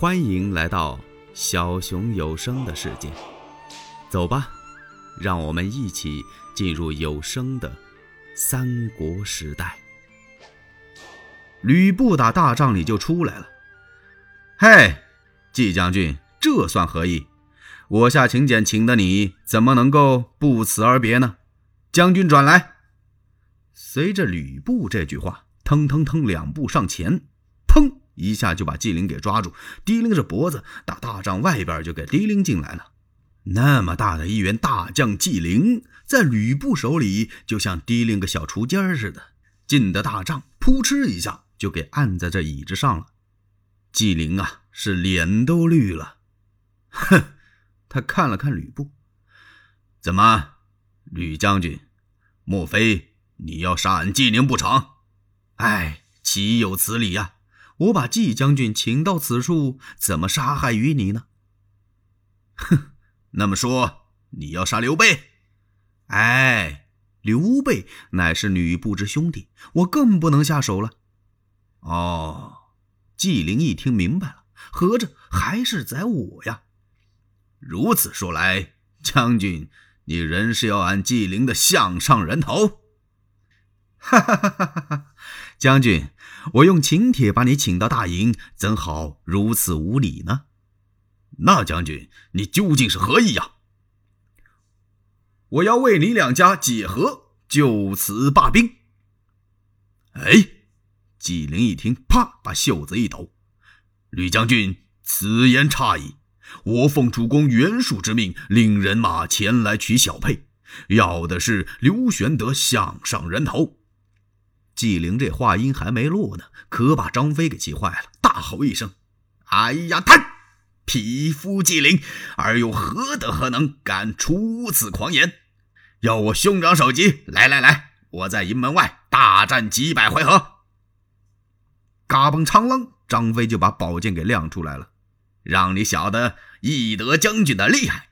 欢迎来到小熊有声的世界，走吧，让我们一起进入有声的三国时代。吕布打大帐里就出来了。嘿，季将军，这算何意？我下请柬请的你，怎么能够不辞而别呢？将军转来。随着吕布这句话，腾腾腾两步上前，一下就把纪灵给抓住，提拎着脖子打大帐外边就给提拎进来了。那么大的一员大将纪灵，在吕布手里就像提拎个小雏鸡似的，进的大帐，扑哧一下就给按在这椅子上了。纪灵啊，是脸都绿了。哼，他看了看吕布，怎么，吕将军，莫非你要杀俺纪灵不成？哎，岂有此理呀！我把季将军请到此处，怎么杀害于你呢？哼，那么说你要杀刘备？哎，刘备乃是吕布之兄弟，我更不能下手了。哦，纪灵一听明白了，合着还是宰我呀。如此说来，将军，你仍是要俺纪灵的项上人头？哈哈哈哈哈哈！将军。我用请帖把你请到大营，怎好如此无礼呢？那将军，你究竟是何意呀？我要为你两家解和，就此罢兵。哎，纪灵一听，啪，把袖子一抖：“吕将军，此言差矣。我奉主公袁术之命，领人马前来取小沛，要的是刘玄德项上人头。”纪灵这话音还没落呢，可把张飞给气坏了，大吼一声：“哎呀，他匹夫纪灵，而又何德何能，敢出此狂言？要我兄长首级！来来来，我在营门外大战几百回合。”嘎嘣长啷，张飞就把宝剑给亮出来了，让你晓得翼德将军的厉害。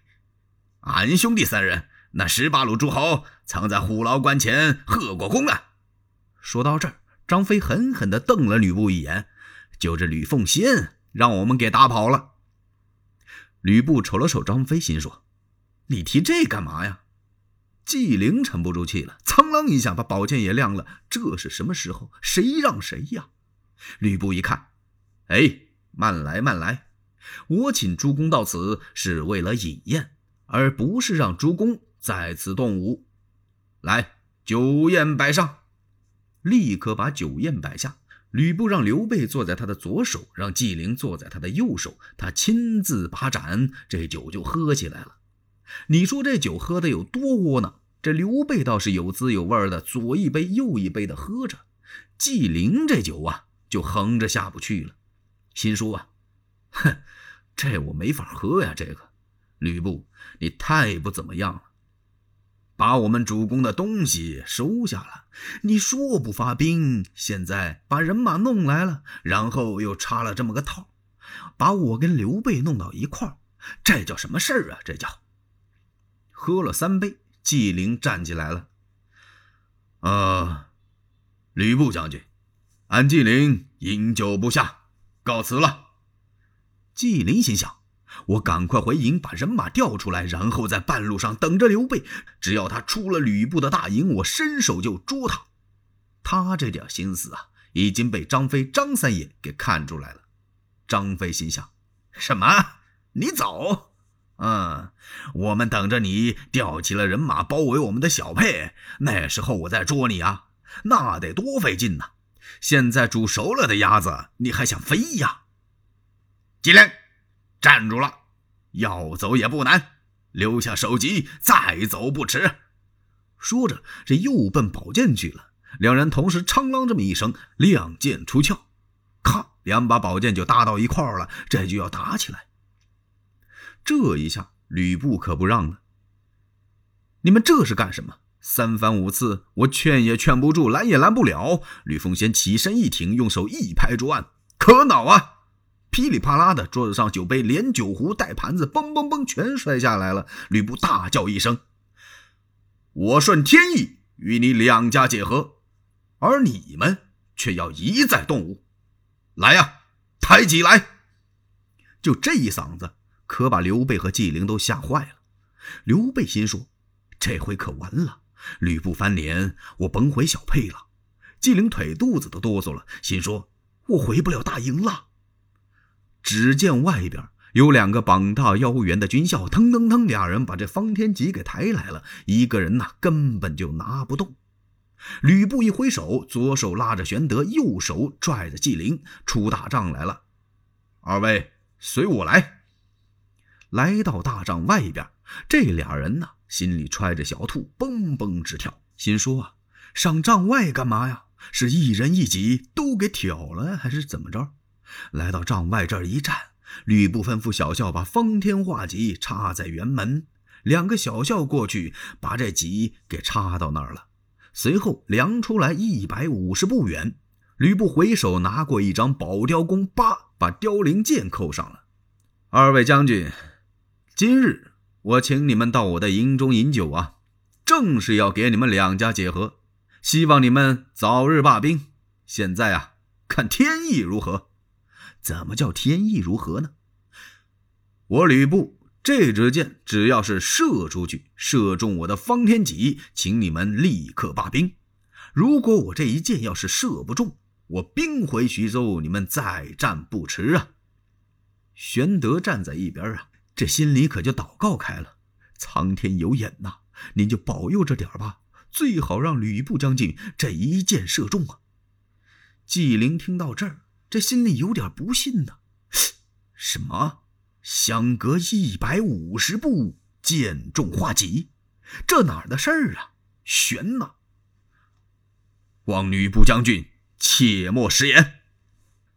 俺兄弟三人，那十八路诸侯曾在虎牢关前贺过功啊！说到这儿，张飞狠狠地瞪了吕布一眼，就这吕奉先让我们给打跑了。吕布瞅了瞅张飞，心说：“你提这干嘛呀？”纪灵沉不住气了，噌啷一下把宝剑也亮了。这是什么时候？谁让谁呀？吕布一看，哎，慢来慢来，我请诸公到此是为了饮宴，而不是让诸公在此动武。来，酒宴摆上。立刻把酒宴摆下。吕布让刘备坐在他的左手，让纪灵坐在他的右手，他亲自把盏，这酒就喝起来了。你说这酒喝的有多窝囊？这刘备倒是有滋有味的，左一杯右一杯的喝着。纪灵这酒啊，就横着下不去了，心说啊，哼，这我没法喝呀。这个吕布，你太不怎么样了。把我们主公的东西收下了，你说不发兵，现在把人马弄来了，然后又插了这么个套，把我跟刘备弄到一块儿，这叫什么事儿啊？这叫喝了三杯，纪灵站起来了。啊，吕布将军，俺纪灵饮酒不下，告辞了。纪灵心想。我赶快回营，把人马调出来，然后在半路上等着刘备。只要他出了吕布的大营，我伸手就捉他。他这点心思啊，已经被张飞、张三爷给看出来了。张飞心想：什么？你走？嗯，我们等着你调齐了人马，包围我们的小沛，那时候我再捉你啊，那得多费劲呐！现在煮熟了的鸭子，你还想飞呀？纪灵。站住了，要走也不难，留下首级再走不迟。说着，这又奔宝剑去了。两人同时“苍啷”这么一声，亮剑出鞘，咔，两把宝剑就搭到一块儿了。这就要打起来。这一下，吕布可不让了。你们这是干什么？三番五次，我劝也劝不住，拦也拦不了。吕奉先起身一挺，用手一拍桌案：“可恼啊！”噼里啪啦的，桌子上酒杯连酒壶带盘子，嘣嘣嘣，全摔下来了。吕布大叫一声：“我顺天意与你两家结和，而你们却要一再动武。来呀，抬起来！”就这一嗓子，可把刘备和纪灵都吓坏了。刘备心说：“这回可完了，吕布翻脸，我甭回小沛了。”纪灵腿肚子都哆嗦了，心说：“我回不了大营了。”只见外边有两个膀大腰圆的军校，腾腾腾，俩人把这方天戟给抬来了，一个人呐根本就拿不动。吕布一挥手，左手拉着玄德，右手拽着纪灵，出大帐来了。二位随我来。来到大帐外边，这俩人呢心里揣着小兔，蹦蹦直跳，心说啊，上帐外干嘛呀？是一人一戟都给挑了，还是怎么着？来到帐外这儿一站，吕布吩咐小校把方天画戟插在辕门，两个小校过去把这戟给插到那儿了。随后量出来一百五十步远，吕布回手拿过一张宝雕弓，叭，把雕翎箭扣上了。二位将军，今日我请你们到我的营中饮酒啊，正是要给你们两家解和，希望你们早日罢兵。现在啊，看天意如何？怎么叫天意如何呢？我吕布。这支箭只要是射出去，射中我的方天戟，请你们立刻罢兵。如果我这一箭要是射不中，我兵回徐州，你们再战不迟啊！玄德站在一边啊，这心里可就祷告开了：苍天有眼呐，您就保佑着点吧，最好让吕布将军这一箭射中啊！纪灵听到这儿，这心里有点不信呢，什么？相隔一百五十步，箭中画戟，这哪儿的事儿啊？悬呐！望吕布将军切莫食言。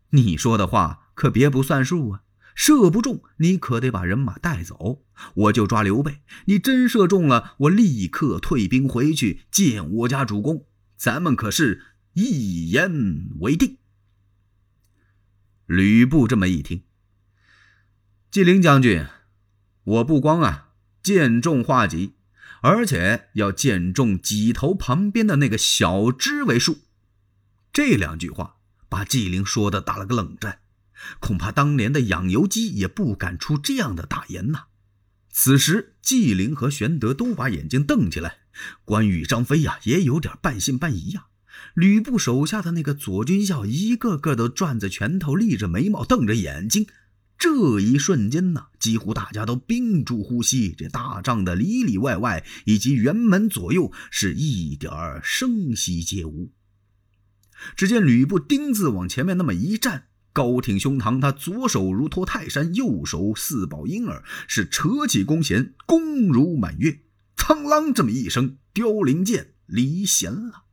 你说的话可别不算数啊！射不中，你可得把人马带走。我就抓刘备，你真射中了，我立刻退兵回去见我家主公。咱们可是一言为定。吕布这么一听。纪灵将军，我不光啊箭中画戟，而且要箭中戟头旁边的那个小枝为数。这两句话把纪灵说的打了个冷战，恐怕当年的养由基也不敢出这样的大言呐。此时，纪灵和玄德都把眼睛瞪起来，关羽、张飞呀也有点半信半疑呀。吕布手下的那个左军校一个个都攥着拳头，立着眉毛，瞪着眼睛。这一瞬间呢，几乎大家都屏住呼吸。这大帐的里里外外以及辕门左右，是一点儿声息皆无。只见吕布丁字往前面那么一站，高挺胸膛，他左手如托泰山，右手似抱婴儿，是扯起弓弦，弓如满月。苍啷这么一声，凋零箭离弦了。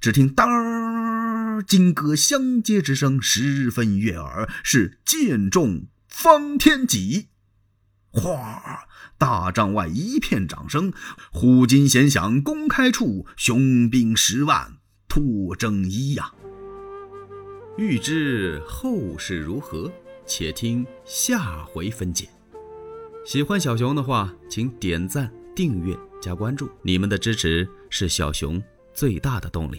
只听当，金戈相接之声十分悦耳，是剑中。方天戟，哗！大帐外一片掌声，虎金弦响，公开处，雄兵十万脱征衣呀！欲知后事如何，且听下回分解。喜欢小熊的话，请点赞、订阅、加关注，你们的支持是小熊最大的动力。